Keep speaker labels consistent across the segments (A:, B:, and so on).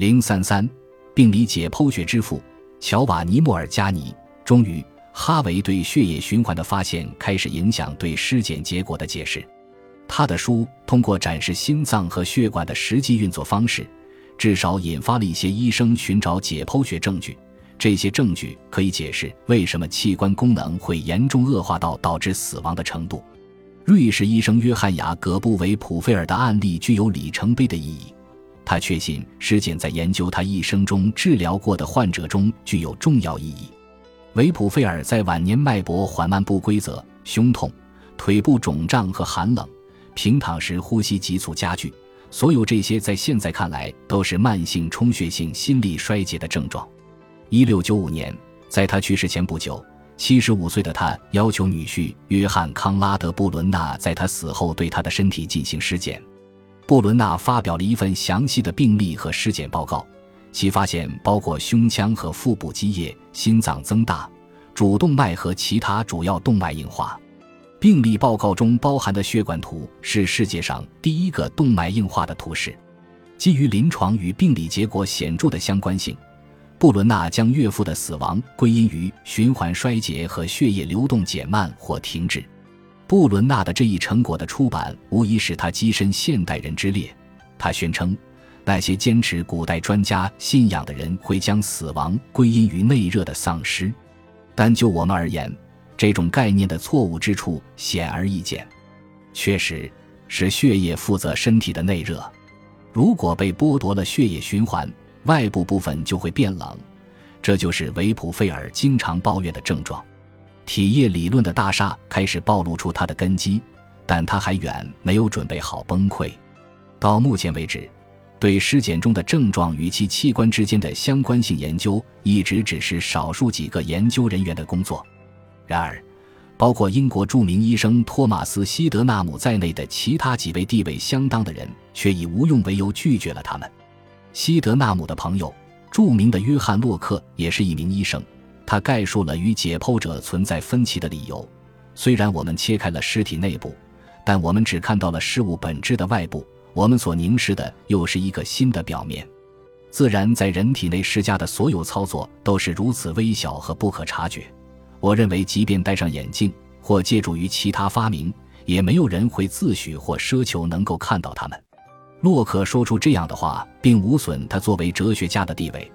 A: 零三三，病理解剖学之父乔瓦尼·莫尔加尼。终于，哈维对血液循环的发现开始影响对尸检结果的解释。他的书通过展示心脏和血管的实际运作方式，至少引发了一些医生寻找解剖学证据。这些证据可以解释为什么器官功能会严重恶化到导致死亡的程度。瑞士医生约翰·雅各布·维普费尔的案例具有里程碑的意义。他确信尸检在研究他一生中治疗过的患者中具有重要意义。维普费尔在晚年脉搏缓慢、不规则、胸痛、腿部肿胀和寒冷，平躺时呼吸急促加剧。所有这些在现在看来都是慢性充血性心力衰竭的症状。一六九五年，在他去世前不久，七十五岁的他要求女婿约翰·康拉德·布伦纳在他死后对他的身体进行尸检。布伦纳发表了一份详细的病例和尸检报告，其发现包括胸腔和腹部积液、心脏增大、主动脉和其他主要动脉硬化。病例报告中包含的血管图是世界上第一个动脉硬化的图示。基于临床与病理结果显著的相关性，布伦纳将岳父的死亡归因于循环衰竭和血液流动减慢或停止。布伦纳的这一成果的出版，无疑使他跻身现代人之列。他宣称，那些坚持古代专家信仰的人会将死亡归因于内热的丧失，但就我们而言，这种概念的错误之处显而易见。确实，是血液负责身体的内热。如果被剥夺了血液循环，外部部分就会变冷，这就是维普费尔经常抱怨的症状。体液理论的大厦开始暴露出它的根基，但他还远没有准备好崩溃。到目前为止，对尸检中的症状与其器官之间的相关性研究一直只是少数几个研究人员的工作。然而，包括英国著名医生托马斯·希德纳姆在内的其他几位地位相当的人，却以无用为由拒绝了他们。希德纳姆的朋友，著名的约翰·洛克，也是一名医生。他概述了与解剖者存在分歧的理由。虽然我们切开了尸体内部，但我们只看到了事物本质的外部。我们所凝视的又是一个新的表面。自然在人体内施加的所有操作都是如此微小和不可察觉。我认为，即便戴上眼镜或借助于其他发明，也没有人会自诩或奢求能够看到它们。洛克说出这样的话，并无损他作为哲学家的地位。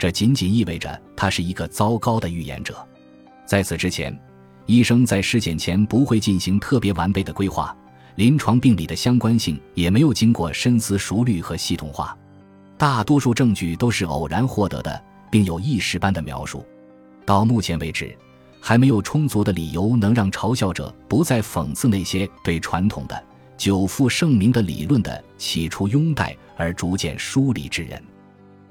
A: 这仅仅意味着他是一个糟糕的预言者。在此之前，医生在尸检前不会进行特别完备的规划，临床病理的相关性也没有经过深思熟虑和系统化。大多数证据都是偶然获得的，并有意识般的描述。到目前为止，还没有充足的理由能让嘲笑者不再讽刺那些对传统的久负盛名的理论的起初拥戴而逐渐疏离之人。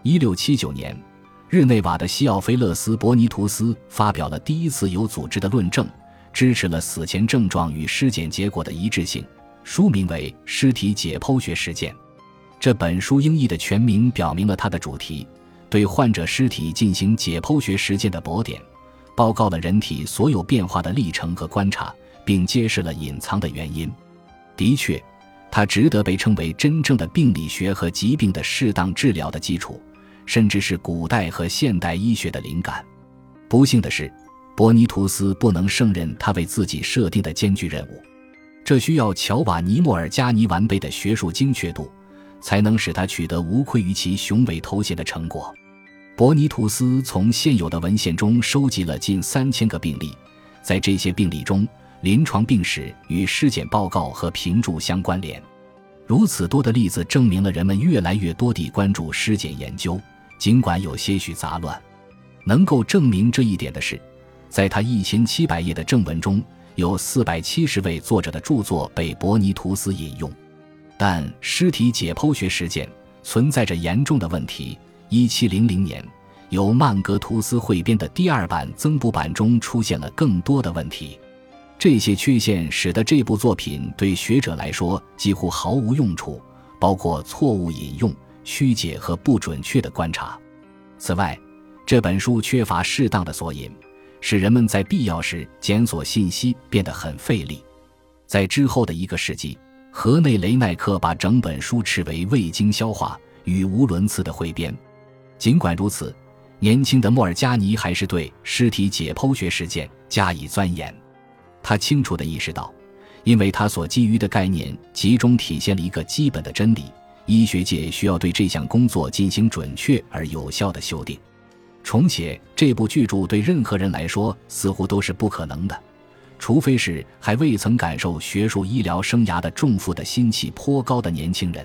A: 一六七九年。日内瓦的西奥菲勒斯·伯尼图斯发表了第一次有组织的论证，支持了死前症状与尸检结果的一致性。书名为《尸体解剖学实践》。这本书英译的全名表明了它的主题：对患者尸体进行解剖学实践的博点，报告了人体所有变化的历程和观察，并揭示了隐藏的原因。的确，它值得被称为真正的病理学和疾病的适当治疗的基础。甚至是古代和现代医学的灵感。不幸的是，伯尼图斯不能胜任他为自己设定的艰巨任务。这需要乔瓦尼·莫尔加尼完备的学术精确度，才能使他取得无愧于其雄伟头衔的成果。伯尼图斯从现有的文献中收集了近三千个病例，在这些病例中，临床病史与尸检报告和评注相关联。如此多的例子证明了人们越来越多地关注尸检研究。尽管有些许杂乱，能够证明这一点的是，在他一千七百页的正文中有四百七十位作者的著作被伯尼图斯引用。但尸体解剖学实践存在着严重的问题。一七零零年，由曼格图斯汇编的第二版增补版中出现了更多的问题。这些缺陷使得这部作品对学者来说几乎毫无用处，包括错误引用。曲解和不准确的观察。此外，这本书缺乏适当的索引，使人们在必要时检索信息变得很费力。在之后的一个世纪，河内雷奈克把整本书斥为未经消化、语无伦次的汇编。尽管如此，年轻的莫尔加尼还是对尸体解剖学实践加以钻研。他清楚地意识到，因为他所基于的概念集中体现了一个基本的真理：医学界需要对这项工作进行准确而有效的修订。重写这部巨著对任何人来说似乎都是不可能的，除非是还未曾感受学术医疗生涯的重负的心气颇高的年轻人。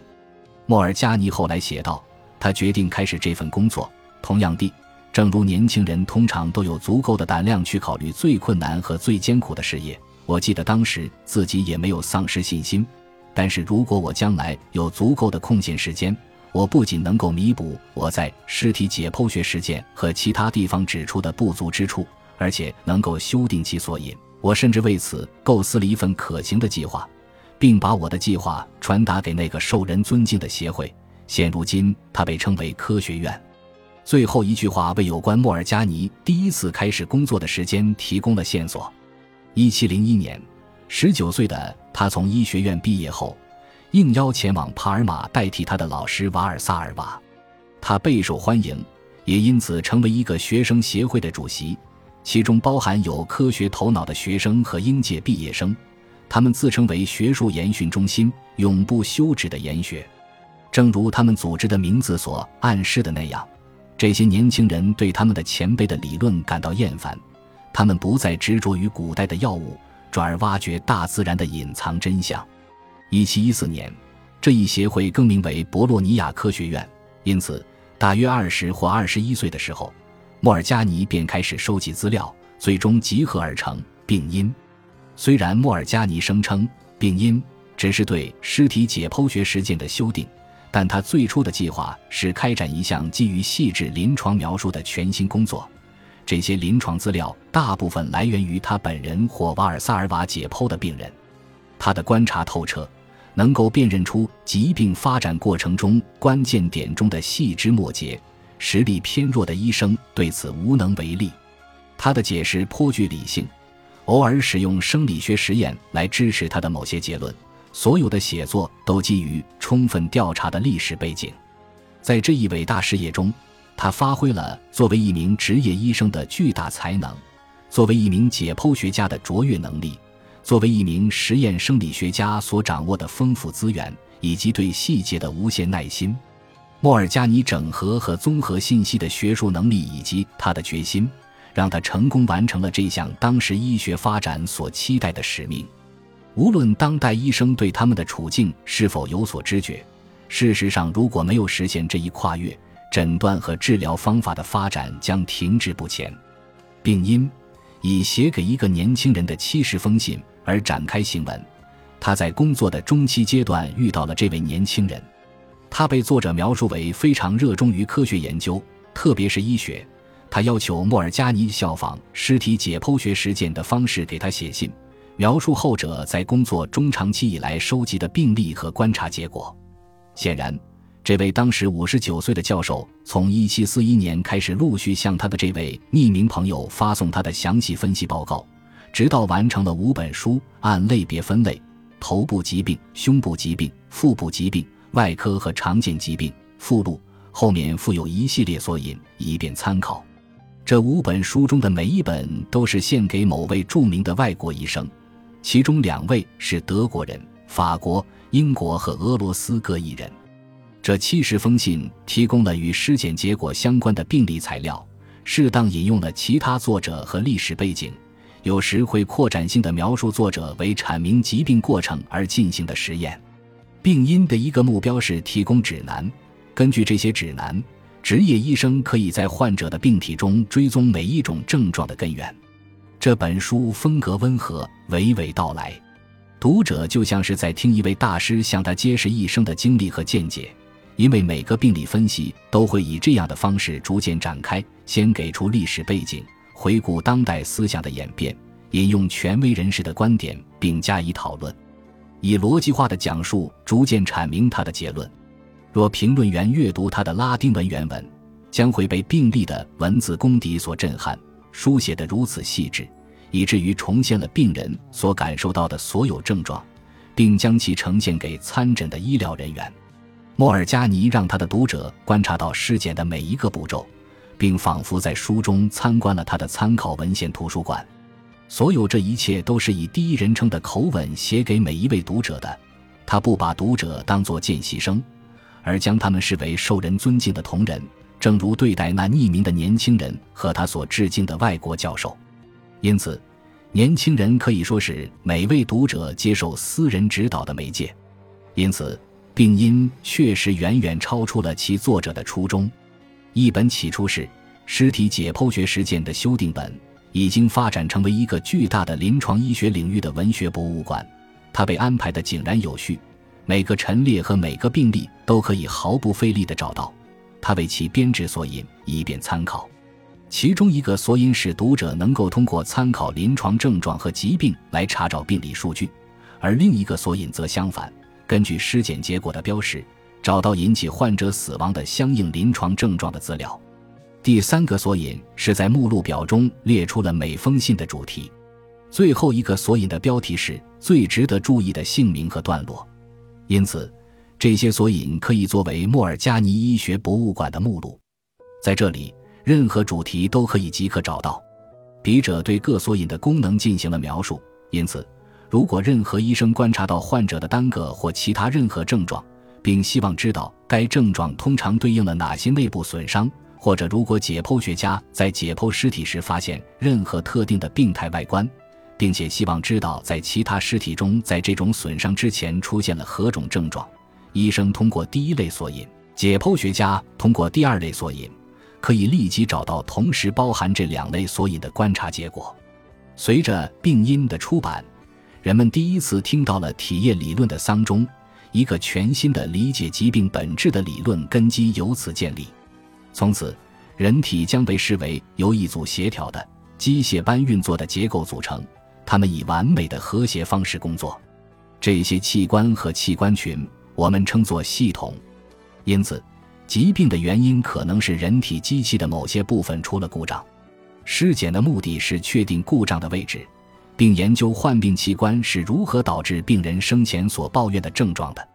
A: 莫尔加尼后来写道：“他决定开始这份工作。同样地，正如年轻人通常都有足够的胆量去考虑最困难和最艰苦的事业，我记得当时自己也没有丧失信心。但是如果我将来有足够的空闲时间，我不仅能够弥补我在尸体解剖学实践和其他地方指出的不足之处，而且能够修订其索引。我甚至为此构思了一份可行的计划，并把我的计划传达给那个受人尊敬的协会。现如今，它被称为科学院。最后一句话为有关莫尔加尼第一次开始工作的时间提供了线索。一七零一年，十九岁的他从医学院毕业后。应邀前往帕尔马代替他的老师瓦尔萨尔瓦，他备受欢迎，也因此成为一个学生协会的主席，其中包含有科学头脑的学生和应届毕业生，他们自称为学术研训中心，永不休止的研学。正如他们组织的名字所暗示的那样，这些年轻人对他们的前辈的理论感到厌烦，他们不再执着于古代的药物，转而挖掘大自然的隐藏真相。一七一四年，这一协会更名为博洛尼亚科学院。因此，大约二十或二十一岁的时候，莫尔加尼便开始收集资料，最终集合而成《病因》。虽然莫尔加尼声称《病因》只是对尸体解剖学实践的修订，但他最初的计划是开展一项基于细致临床描述的全新工作。这些临床资料大部分来源于他本人或瓦尔萨尔瓦解剖的病人，他的观察透彻。能够辨认出疾病发展过程中关键点中的细枝末节，实力偏弱的医生对此无能为力。他的解释颇具理性，偶尔使用生理学实验来支持他的某些结论。所有的写作都基于充分调查的历史背景。在这一伟大事业中，他发挥了作为一名职业医生的巨大才能，作为一名解剖学家的卓越能力。作为一名实验生理学家所掌握的丰富资源，以及对细节的无限耐心，莫尔加尼整合和综合信息的学术能力以及他的决心，让他成功完成了这项当时医学发展所期待的使命。无论当代医生对他们的处境是否有所知觉，事实上，如果没有实现这一跨越，诊断和治疗方法的发展将停滞不前。病因，以写给一个年轻人的七十封信。而展开行文，他在工作的中期阶段遇到了这位年轻人。他被作者描述为非常热衷于科学研究，特别是医学。他要求莫尔加尼效仿尸体解剖学实践的方式给他写信，描述后者在工作中长期以来收集的病例和观察结果。显然，这位当时五十九岁的教授从一七四一年开始，陆续向他的这位匿名朋友发送他的详细分析报告。直到完成了五本书，按类别分类：头部疾病、胸部疾病、腹部疾病、外科和常见疾病。附录后面附有一系列索引，以便参考。这五本书中的每一本都是献给某位著名的外国医生，其中两位是德国人，法国、英国和俄罗斯各一人。这七十封信提供了与尸检结果相关的病例材料，适当引用了其他作者和历史背景。有时会扩展性的描述作者为阐明疾病过程而进行的实验。病因的一个目标是提供指南，根据这些指南，职业医生可以在患者的病体中追踪每一种症状的根源。这本书风格温和，娓娓道来，读者就像是在听一位大师向他揭示一生的经历和见解。因为每个病理分析都会以这样的方式逐渐展开，先给出历史背景。回顾当代思想的演变，引用权威人士的观点并加以讨论，以逻辑化的讲述逐渐阐明他的结论。若评论员阅读他的拉丁文原文，将会被病例的文字功底所震撼，书写得如此细致，以至于重现了病人所感受到的所有症状，并将其呈现给参诊的医疗人员。莫尔加尼让他的读者观察到尸检的每一个步骤，并仿佛在书中参观了他的参考文献图书馆。所有这一切都是以第一人称的口吻写给每一位读者的。他不把读者当作见习生，而将他们视为受人尊敬的同仁，正如对待那匿名的年轻人和他所致敬的外国教授。因此，年轻人可以说是每位读者接受私人指导的媒介。因此，病因确实远远超出了其作者的初衷。一本起初是尸体解剖学实践的修订本，已经发展成为一个巨大的临床医学领域的文学博物馆。它被安排的井然有序，每个陈列和每个病例都可以毫不费力地找到。他为其编制索引，以便参考。其中一个索引使读者能够通过参考临床症状和疾病来查找病理数据，而另一个索引则相反，根据尸检结果的标识，找到引起患者死亡的相应临床症状的资料。第三个索引是在目录表中列出了每封信的主题。最后一个索引的标题是最值得注意的姓名和段落，因此这些索引可以作为莫尔加尼医学博物馆的目录。在这里，任何主题都可以即刻找到。笔者对各索引的功能进行了描述，因此，如果任何医生观察到患者的单个或其他任何症状，并希望知道该症状通常对应了哪些内部损伤，或者如果解剖学家在解剖尸体时发现任何特定的病态外观，并且希望知道在其他尸体中，在这种损伤之前出现了何种症状。医生通过第一类索引，解剖学家通过第二类索引，可以立即找到同时包含这两类索引的观察结果。随着病因的出版，人们第一次听到了体液理论的丧钟，一个全新的理解疾病本质的理论根基由此建立。从此，人体将被视为由一组协调的机械般运作的结构组成。它们以完美的和谐方式工作，这些器官和器官群我们称作系统。因此，疾病的原因可能是人体机器的某些部分出了故障。尸检的目的是确定故障的位置，并研究患病器官是如何导致病人生前所抱怨的症状的。